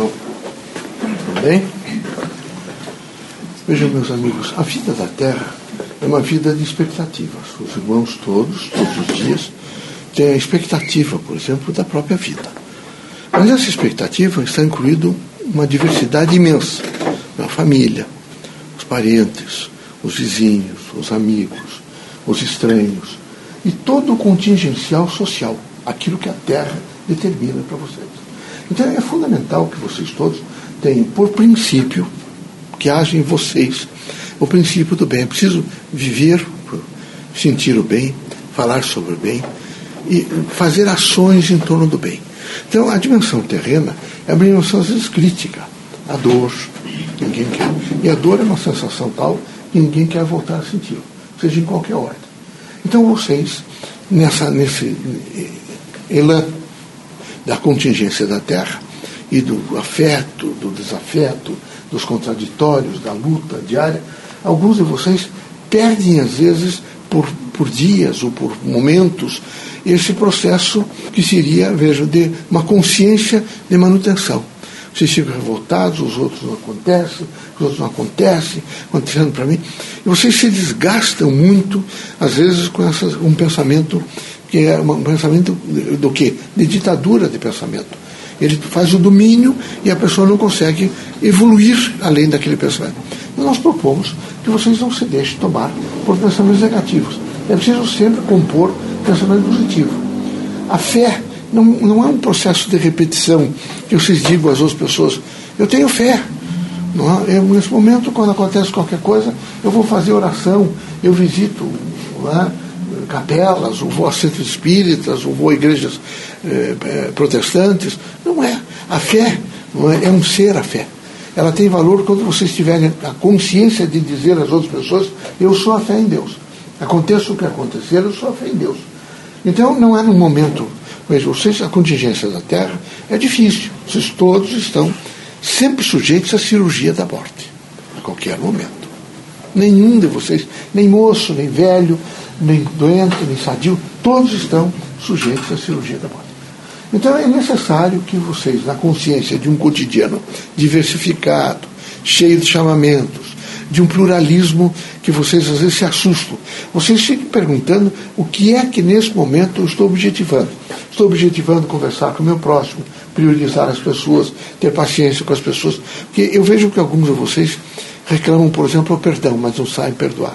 novo. Tudo bem? Vejam, meus amigos, a vida da Terra é uma vida de expectativas. Os irmãos todos, todos os dias, têm a expectativa, por exemplo, da própria vida. Mas essa expectativa está incluída uma diversidade imensa. A família, os parentes, os vizinhos, os amigos, os estranhos e todo o contingencial social, aquilo que a Terra determina para vocês. Então é fundamental que vocês todos tenham, por princípio, que haja em vocês o princípio do bem. É preciso viver, sentir o bem, falar sobre o bem e fazer ações em torno do bem. Então a dimensão terrena é uma dimensão às vezes crítica. A dor, ninguém quer. E a dor é uma sensação tal que ninguém quer voltar a sentir, seja em qualquer ordem. Então vocês, nessa, nesse elan da contingência da Terra e do afeto, do desafeto, dos contraditórios, da luta diária, alguns de vocês perdem, às vezes, por, por dias ou por momentos, esse processo que seria, veja, de uma consciência de manutenção. Vocês ficam revoltados, os outros não acontecem, os outros não acontecem, acontecendo para mim. E vocês se desgastam muito, às vezes, com essas, um pensamento que é um pensamento do quê? De ditadura de pensamento. Ele faz o domínio e a pessoa não consegue evoluir além daquele pensamento. E nós propomos que vocês não se deixem tomar por pensamentos negativos. É preciso sempre compor pensamento positivo. A fé não, não é um processo de repetição que vocês digam às outras pessoas, eu tenho fé. Não é? eu, nesse momento, quando acontece qualquer coisa, eu vou fazer oração, eu visito é? Capelas, ou vou a centros espíritas, ou vou a igrejas eh, eh, protestantes. Não é. A fé é, é um ser a fé. Ela tem valor quando vocês tiverem a consciência de dizer às outras pessoas: Eu sou a fé em Deus. Aconteça o que acontecer, eu sou a fé em Deus. Então, não é no momento. Veja, vocês, a contingência da Terra é difícil. Vocês todos estão sempre sujeitos à cirurgia da morte, a qualquer momento. Nenhum de vocês, nem moço, nem velho, nem doente, nem sadio, todos estão sujeitos à cirurgia da morte. Então é necessário que vocês, na consciência de um cotidiano diversificado, cheio de chamamentos, de um pluralismo que vocês às vezes se assustam. Vocês ficam perguntando o que é que nesse momento eu estou objetivando. Estou objetivando conversar com o meu próximo, priorizar as pessoas, ter paciência com as pessoas. Porque eu vejo que alguns de vocês reclamam, por exemplo, o perdão, mas não sabem perdoar.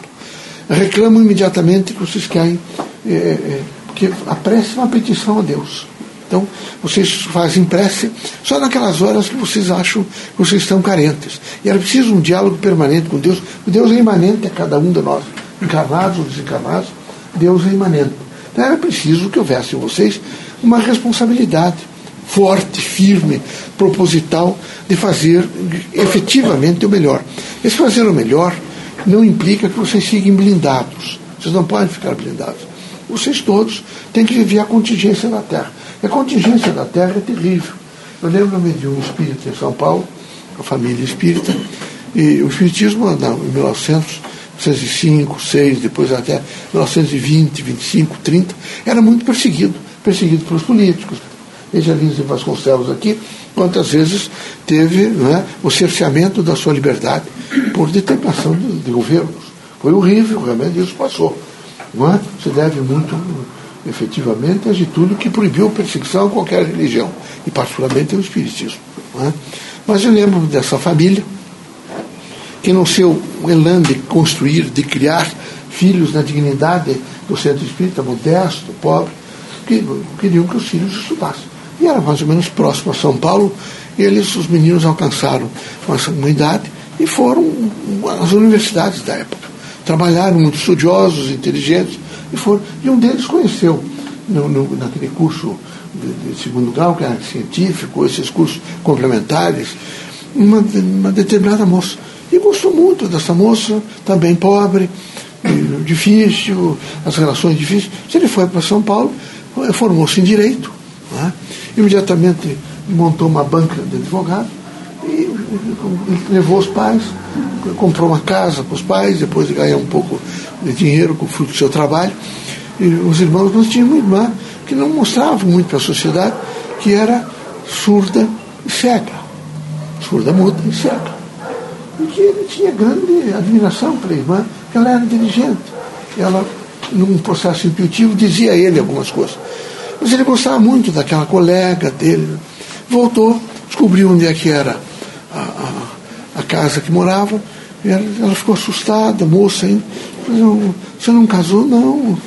Reclamam imediatamente que vocês querem, é, é, porque a prece é uma petição a Deus. Então, vocês fazem prece só naquelas horas que vocês acham que vocês estão carentes. E era preciso um diálogo permanente com Deus. O Deus é imanente a cada um de nós, encarnados ou desencarnados. Deus é imanente. Então, era preciso que houvesse em vocês uma responsabilidade forte, firme, proposital de fazer efetivamente o melhor. Esse fazer o melhor não implica que vocês fiquem blindados. Vocês não podem ficar blindados. Vocês todos têm que viver a contingência da Terra. E a contingência da Terra é terrível. Eu lembro-me de um espírita em São Paulo, a família espírita, e o espiritismo, em 1905, 6, depois até 1920, 25, 30, era muito perseguido. Perseguido pelos políticos. Veja Lins Vasconcelos aqui, quantas vezes teve é, o cerceamento da sua liberdade por determinação de, de governos. Foi horrível, realmente isso passou. Não é? Se deve muito, efetivamente, a Getúlio que proibiu perseguição a qualquer religião, e particularmente o Espiritismo. É? Mas eu lembro dessa família, que no seu elan de construir, de criar filhos na dignidade do centro espírita, modesto, pobre, que queriam que os filhos estudassem. E era mais ou menos próximo a São Paulo, e eles, os meninos, alcançaram uma, idade e foram às universidades da época. Trabalharam muito estudiosos, inteligentes, e foram. E um deles conheceu, no, no, naquele curso de, de, segundo grau, que era científico, esses cursos complementares, uma, uma determinada moça. E gostou muito dessa moça, também pobre, difícil, as relações difíceis. Ele foi para São Paulo, formou-se em Direito, né? Imediatamente montou uma banca de advogado e levou os pais, comprou uma casa para os pais, depois de ganhar um pouco de dinheiro com o fruto do seu trabalho. E os irmãos, nós tínhamos uma irmã que não mostrava muito para a sociedade, que era surda e cega. surda-muda e cega. E que ele tinha grande admiração pela irmã, porque ela era inteligente. Ela, num processo intuitivo, dizia a ele algumas coisas. Mas ele gostava muito daquela colega dele. Voltou, descobriu onde é que era a, a, a casa que morava. Ela, ela, ficou assustada, moça ainda. Você não casou? Não.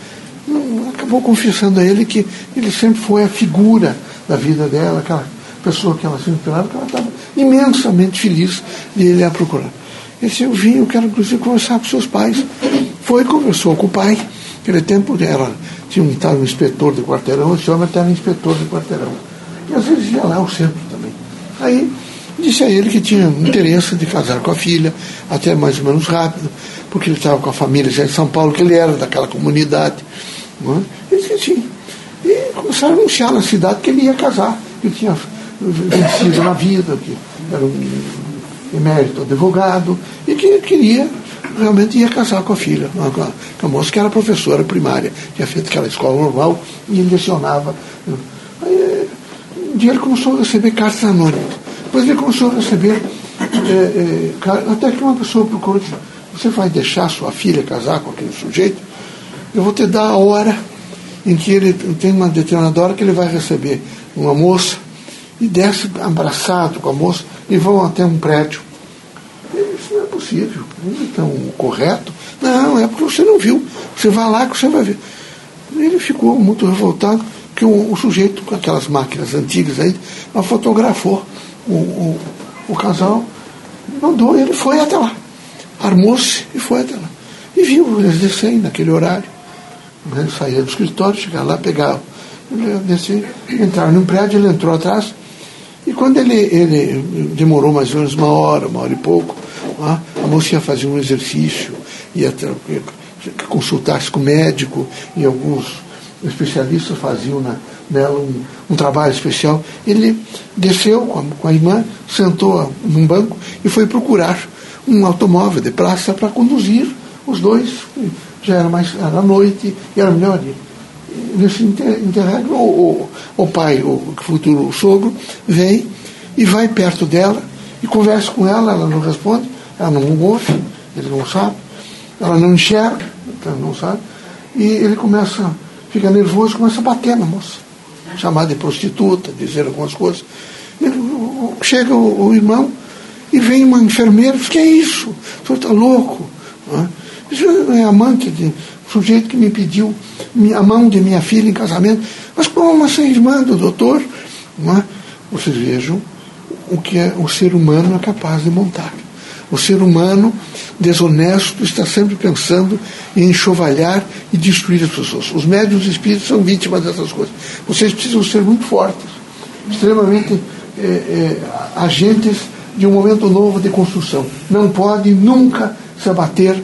não. Acabou confessando a ele que ele sempre foi a figura da vida dela, aquela pessoa que ela se esperava, que ela estava imensamente feliz de ele a procurar. Ele disse, eu vim, eu quero inclusive conversar com seus pais. Foi, conversou com o pai. Naquele tempo ela tinha um tal inspetor de quarteirão, esse homem até era inspetor de quarteirão. E às vezes ia lá ao centro também. Aí disse a ele que tinha interesse de casar com a filha, até mais ou menos rápido, porque ele estava com a família já em São Paulo, que ele era daquela comunidade. Não é? Ele disse que sim. E começaram a anunciar na cidade que ele ia casar, que tinha vencido na vida, que era um emérito advogado, e que queria, realmente ia casar com a filha, com a moça que era professora primária, tinha feito aquela escola normal e ele lecionava. Aí, um dia ele começou a receber cartas anônimas. Depois ele começou a receber, é, é, até que uma pessoa procurou, você vai deixar sua filha casar com aquele sujeito? Eu vou te dar a hora em que ele tem uma determinada hora que ele vai receber uma moça e desce abraçado com a moça e vão até um prédio. Possível, não é tão correto. Não, é porque você não viu. Você vai lá que você vai ver. Ele ficou muito revoltado que o, o sujeito com aquelas máquinas antigas aí fotografou o, o, o casal, mandou, ele foi até lá. Armou-se e foi até lá. E viu eles descerem naquele horário. Ele saía do escritório, chegava lá, pegava. Descer, entraram num prédio, ele entrou atrás, e quando ele, ele demorou mais ou menos uma hora, uma hora e pouco, a moça ia fazer um exercício, ia consultar-se com o médico, e alguns especialistas faziam na, nela um, um, trabalho especial. Ele desceu com a, com a irmã, sentou num banco e foi procurar um automóvel de praça para conduzir os dois. Já era mais era noite e era melhor ir nesse interregno, o, o, o pai, o futuro sogro, vem e vai perto dela e conversa com ela, ela não responde, ela não ouve, ele não sabe, ela não enxerga, ela não sabe, e ele começa, fica nervoso, começa a bater na moça, chamar de prostituta, dizer algumas coisas. Chega o, o irmão e vem uma enfermeira diz, que é isso? O senhor está louco? Isso é amante de sujeito que me pediu a mão de minha filha em casamento. Mas como é irmã do doutor? Não é? Vocês vejam o que é, o ser humano é capaz de montar. O ser humano desonesto está sempre pensando em enxovalhar e destruir as pessoas. Os médios espíritos são vítimas dessas coisas. Vocês precisam ser muito fortes, extremamente é, é, agentes de um momento novo de construção. Não pode nunca se abater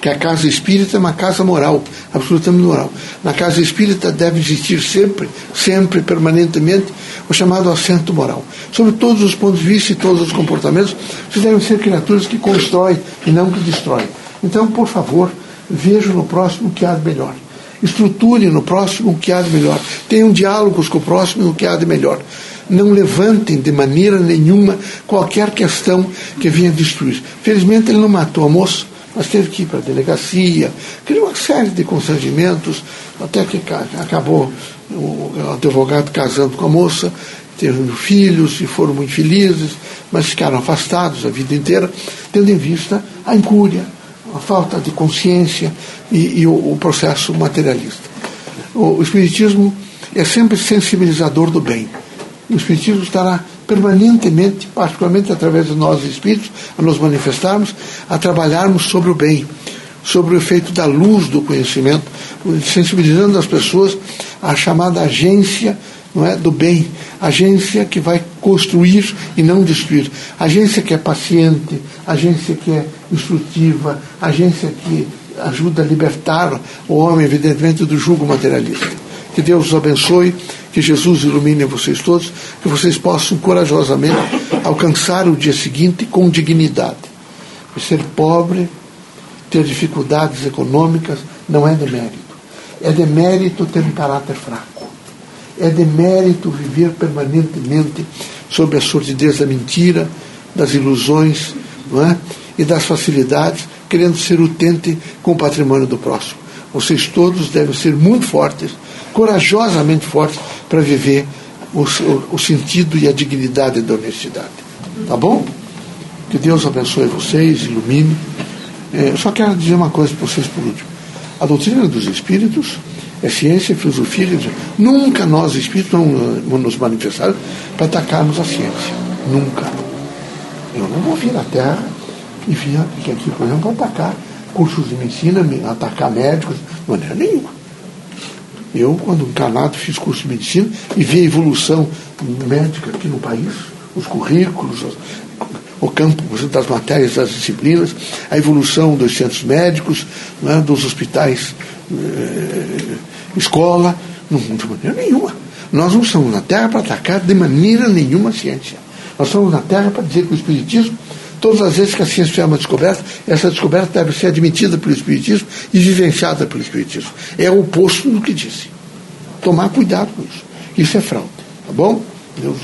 que a casa espírita é uma casa moral, absolutamente moral. Na casa espírita deve existir sempre, sempre, permanentemente, o chamado assento moral. Sobre todos os pontos de vista e todos os comportamentos, vocês devem ser criaturas que constroem e não que destroem. Então, por favor, vejam no próximo o que há de melhor. Estruture no próximo o que há de melhor. Tenham diálogos com o próximo o que há de melhor. Não levantem de maneira nenhuma qualquer questão que venha destruir. Felizmente ele não matou a moça, mas teve que ir para a delegacia, criou uma série de constrangimentos, até que acabou o advogado casando com a moça, teve filhos e foram muito felizes, mas ficaram afastados a vida inteira, tendo em vista a incúria, a falta de consciência e, e o, o, processo materialista. O, o Espiritismo é sempre sensibilizador do bem. O Espiritismo estará permanentemente, particularmente através de nós espíritos, a nos manifestarmos, a trabalharmos sobre o bem, sobre o efeito da luz do conhecimento, sensibilizando as pessoas à chamada agência não é, do bem, agência que vai construir e não destruir, agência que é paciente, agência que é instrutiva, agência que ajuda a libertar o homem, evidentemente, do jugo materialista. Que Deus os abençoe que Jesus ilumine vocês todos, que vocês possam corajosamente alcançar o dia seguinte com dignidade. E ser pobre, ter dificuldades econômicas, não é demérito. É demérito ter um caráter fraco. É demérito viver permanentemente sobre a sordidez da mentira, das ilusões é? e das facilidades, querendo ser utente com o patrimônio do próximo. Vocês todos devem ser muito fortes, corajosamente fortes, para viver o, o, o sentido e a dignidade da honestidade. Tá bom? Que Deus abençoe vocês, ilumine. É, eu só quero dizer uma coisa para vocês por último. A doutrina dos espíritos é ciência e filosofia. Nunca nós, espíritos, vamos nos manifestar para atacarmos a ciência. Nunca. Eu não vou vir à Terra e vir aqui, por exemplo, para atacar cursos de medicina, atacar médicos, de maneira nenhuma. Eu, quando encarnado, fiz curso de medicina e vi a evolução médica aqui no país, os currículos, o campo das matérias, das disciplinas, a evolução dos centros médicos, né, dos hospitais, eh, escola, não, de maneira nenhuma. Nós não estamos na Terra para atacar de maneira nenhuma a ciência. Nós estamos na Terra para dizer que o Espiritismo, todas as vezes que a ciência fizer uma descoberta, essa descoberta deve ser admitida pelo Espiritismo e vivenciada pelo Espiritismo. É o oposto do que disse. Tomar cuidado com isso. Isso é fraude. Tá bom? Deus.